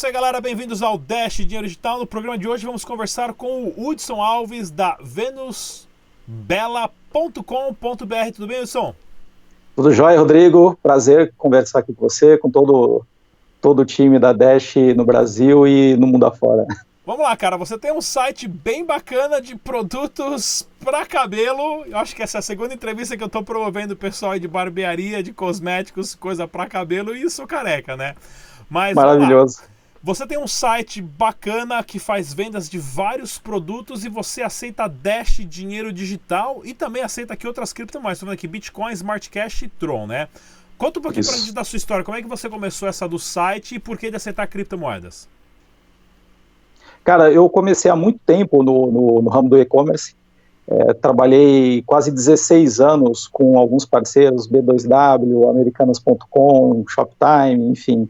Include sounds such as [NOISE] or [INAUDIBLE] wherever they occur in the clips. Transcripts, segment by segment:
isso aí, galera. Bem-vindos ao Dash Dinheiro Digital. No programa de hoje vamos conversar com o Hudson Alves da venusbela.com.br. Tudo bem, Hudson? Tudo jóia, Rodrigo. Prazer conversar aqui com você, com todo, todo o time da Dash no Brasil e no mundo afora. Vamos lá, cara. Você tem um site bem bacana de produtos para cabelo. Eu acho que essa é a segunda entrevista que eu estou promovendo o pessoal de barbearia, de cosméticos, coisa para cabelo e sou careca, né? Mas, Maravilhoso. Você tem um site bacana que faz vendas de vários produtos e você aceita Dash, dinheiro digital e também aceita aqui outras criptomoedas. Estou vendo aqui Bitcoin, Smart Cash e Tron, né? Conta um pouquinho pra gente da sua história. Como é que você começou essa do site e por que de aceitar criptomoedas? Cara, eu comecei há muito tempo no, no, no ramo do e-commerce. É, trabalhei quase 16 anos com alguns parceiros, B2W, Americanas.com, Shoptime, enfim.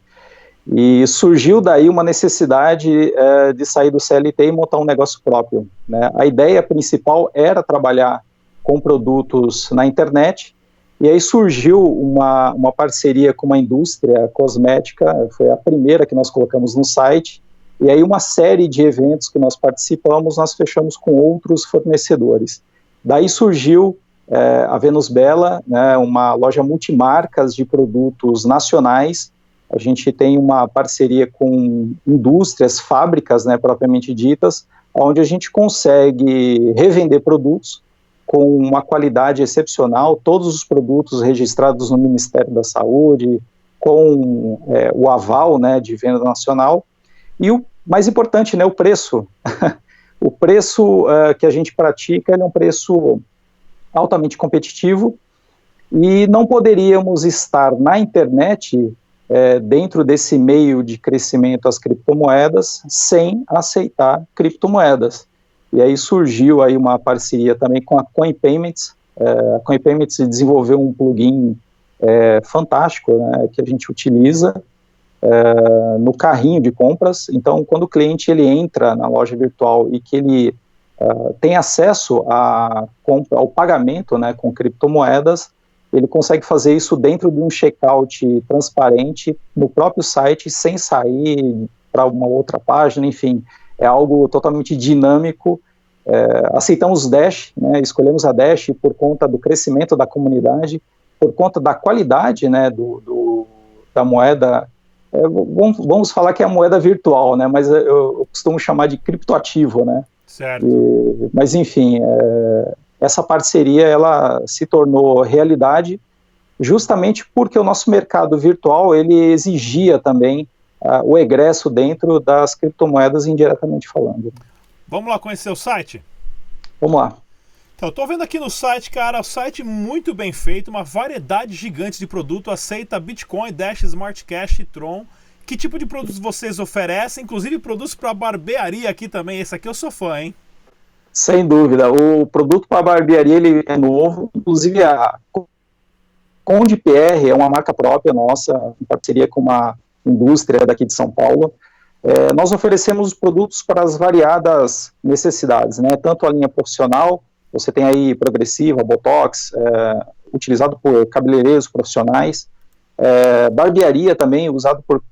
E surgiu daí uma necessidade é, de sair do CLT e montar um negócio próprio. Né? A ideia principal era trabalhar com produtos na internet, e aí surgiu uma, uma parceria com uma indústria cosmética, foi a primeira que nós colocamos no site, e aí uma série de eventos que nós participamos, nós fechamos com outros fornecedores. Daí surgiu é, a Venus Bela, né, uma loja multimarcas de produtos nacionais, a gente tem uma parceria com indústrias, fábricas, né, propriamente ditas, onde a gente consegue revender produtos com uma qualidade excepcional, todos os produtos registrados no Ministério da Saúde, com é, o aval né, de venda nacional, e o mais importante, né, o preço. [LAUGHS] o preço uh, que a gente pratica é um preço altamente competitivo, e não poderíamos estar na internet é, dentro desse meio de crescimento as criptomoedas sem aceitar criptomoedas. E aí surgiu aí uma parceria também com a Coin Payments. É, a Coin Payments desenvolveu um plugin é, fantástico né, que a gente utiliza é, no carrinho de compras. Então, quando o cliente ele entra na loja virtual e que ele é, tem acesso a, ao pagamento né, com criptomoedas, ele consegue fazer isso dentro de um checkout transparente no próprio site, sem sair para uma outra página, enfim, é algo totalmente dinâmico. É, aceitamos Dash, né, escolhemos a Dash por conta do crescimento da comunidade, por conta da qualidade né, do, do da moeda. É, vamos, vamos, falar que é a moeda virtual, né, mas eu, eu costumo chamar de criptoativo, né? Certo. E, mas enfim, é, essa parceria ela se tornou realidade justamente porque o nosso mercado virtual ele exigia também uh, o egresso dentro das criptomoedas indiretamente falando. Vamos lá conhecer o site? Vamos lá. Então, eu tô vendo aqui no site, cara, o site muito bem feito, uma variedade gigante de produto, aceita Bitcoin, Dash, Smart Cash e Tron. Que tipo de produtos vocês oferecem? Inclusive produtos para barbearia aqui também. Esse aqui eu sou fã, hein? Sem dúvida. O produto para barbearia ele é novo. Inclusive, a Conde PR é uma marca própria nossa, em parceria com uma indústria daqui de São Paulo. É, nós oferecemos produtos para as variadas necessidades, né? Tanto a linha profissional, você tem aí progressiva, botox, é, utilizado por cabeleireiros profissionais, é, barbearia também, usado por,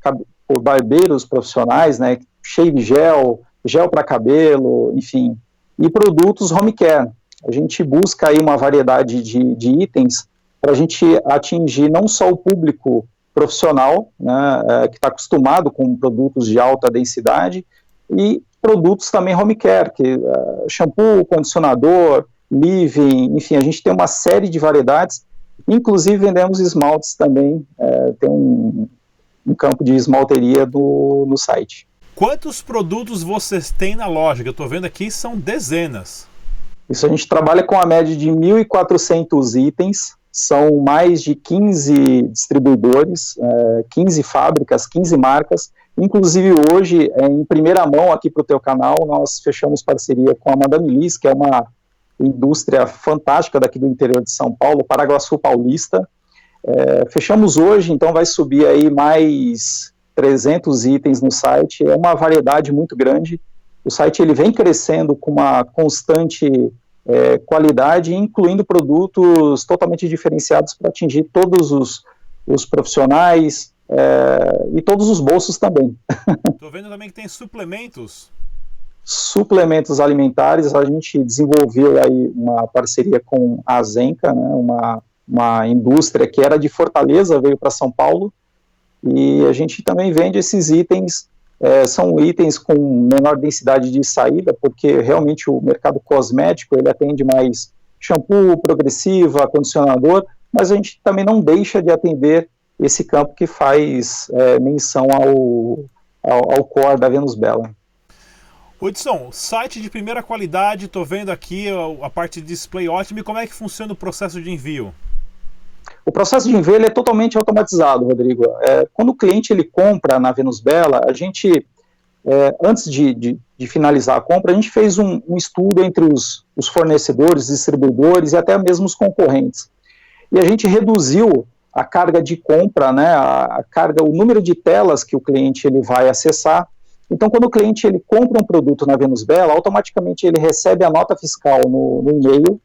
por barbeiros profissionais, né? Shave gel, gel para cabelo, enfim, e produtos home care. A gente busca aí uma variedade de, de itens para a gente atingir não só o público profissional, né, é, que está acostumado com produtos de alta densidade, e produtos também home care, que é, shampoo, condicionador, living, enfim, a gente tem uma série de variedades, inclusive vendemos esmaltes também, é, tem um, um, campo de esmalteria do, no site. Quantos produtos vocês têm na loja? Que eu estou vendo aqui são dezenas. Isso a gente trabalha com a média de 1.400 itens, são mais de 15 distribuidores, é, 15 fábricas, 15 marcas. Inclusive hoje, é, em primeira mão aqui para o teu canal, nós fechamos parceria com a Madame Liz, que é uma indústria fantástica daqui do interior de São Paulo, Paraguaçu Paulista. É, fechamos hoje, então vai subir aí mais 300 itens no site, é uma variedade muito grande. O site ele vem crescendo com uma constante é, qualidade, incluindo produtos totalmente diferenciados para atingir todos os, os profissionais, é, e todos os bolsos também. [LAUGHS] Estou vendo também que tem suplementos. Suplementos alimentares, a gente desenvolveu aí uma parceria com a Zenca, né, uma, uma indústria que era de Fortaleza, veio para São Paulo, e a gente também vende esses itens, é, são itens com menor densidade de saída, porque realmente o mercado cosmético, ele atende mais shampoo, progressiva, condicionador, mas a gente também não deixa de atender esse campo que faz é, menção ao, ao, ao core da Venus Bella. Hudson, site de primeira qualidade, estou vendo aqui a, a, parte de display ótima. E como é que funciona o processo de envio? O processo de envio é totalmente automatizado, Rodrigo. É, quando o cliente ele compra na Venus Bella, a gente, é, antes de, de, de, finalizar a compra, a gente fez um, um estudo entre os, os fornecedores, distribuidores e até mesmo os concorrentes. E a gente reduziu a carga de compra, né, a, a, carga, o número de telas que o cliente ele vai acessar. Então, quando o cliente ele compra um produto na Venus Bela, automaticamente ele recebe a nota fiscal no, no e-mail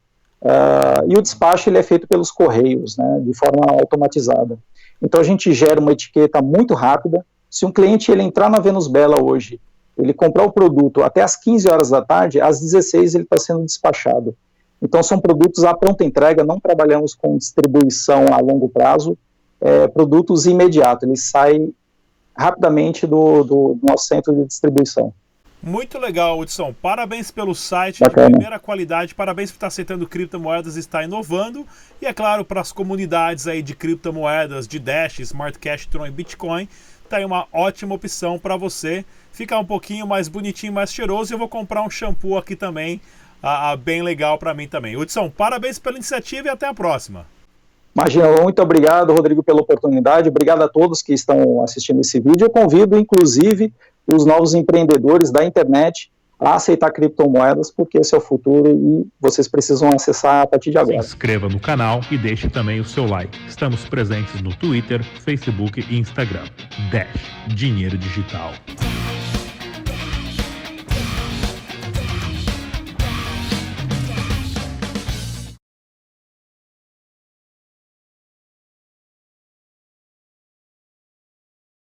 uh, e o despacho ele é feito pelos correios, né, de forma automatizada. Então, a gente gera uma etiqueta muito rápida. Se um cliente ele entrar na Venus Bela hoje, ele comprar o produto até às 15 horas da tarde, às 16 ele está sendo despachado. Então, são produtos à pronta entrega, não trabalhamos com distribuição a longo prazo, é, produtos imediatos, eles saem rapidamente do, do, nosso centro de distribuição. Muito legal, Hudson. Parabéns pelo site Bacana. de primeira qualidade, parabéns por estar aceitando criptomoedas e estar inovando. E é claro, para as comunidades aí de criptomoedas, de Dash, Smart Cash, Tron e Bitcoin, tá aí uma ótima opção para você ficar um pouquinho mais bonitinho, mais cheiroso. E eu vou comprar um shampoo aqui também a, bem legal para mim também. Hudson, parabéns pela iniciativa e até a próxima. Imagina, muito obrigado, Rodrigo, pela oportunidade. Obrigado a todos que estão assistindo esse vídeo. Eu convido, inclusive, os novos empreendedores da internet a aceitar criptomoedas, porque esse é o futuro e vocês precisam acessar a partir de agora. Se inscreva no canal e deixe também o seu like. Estamos presentes no Twitter, Facebook e Instagram. Dash Dinheiro Digital.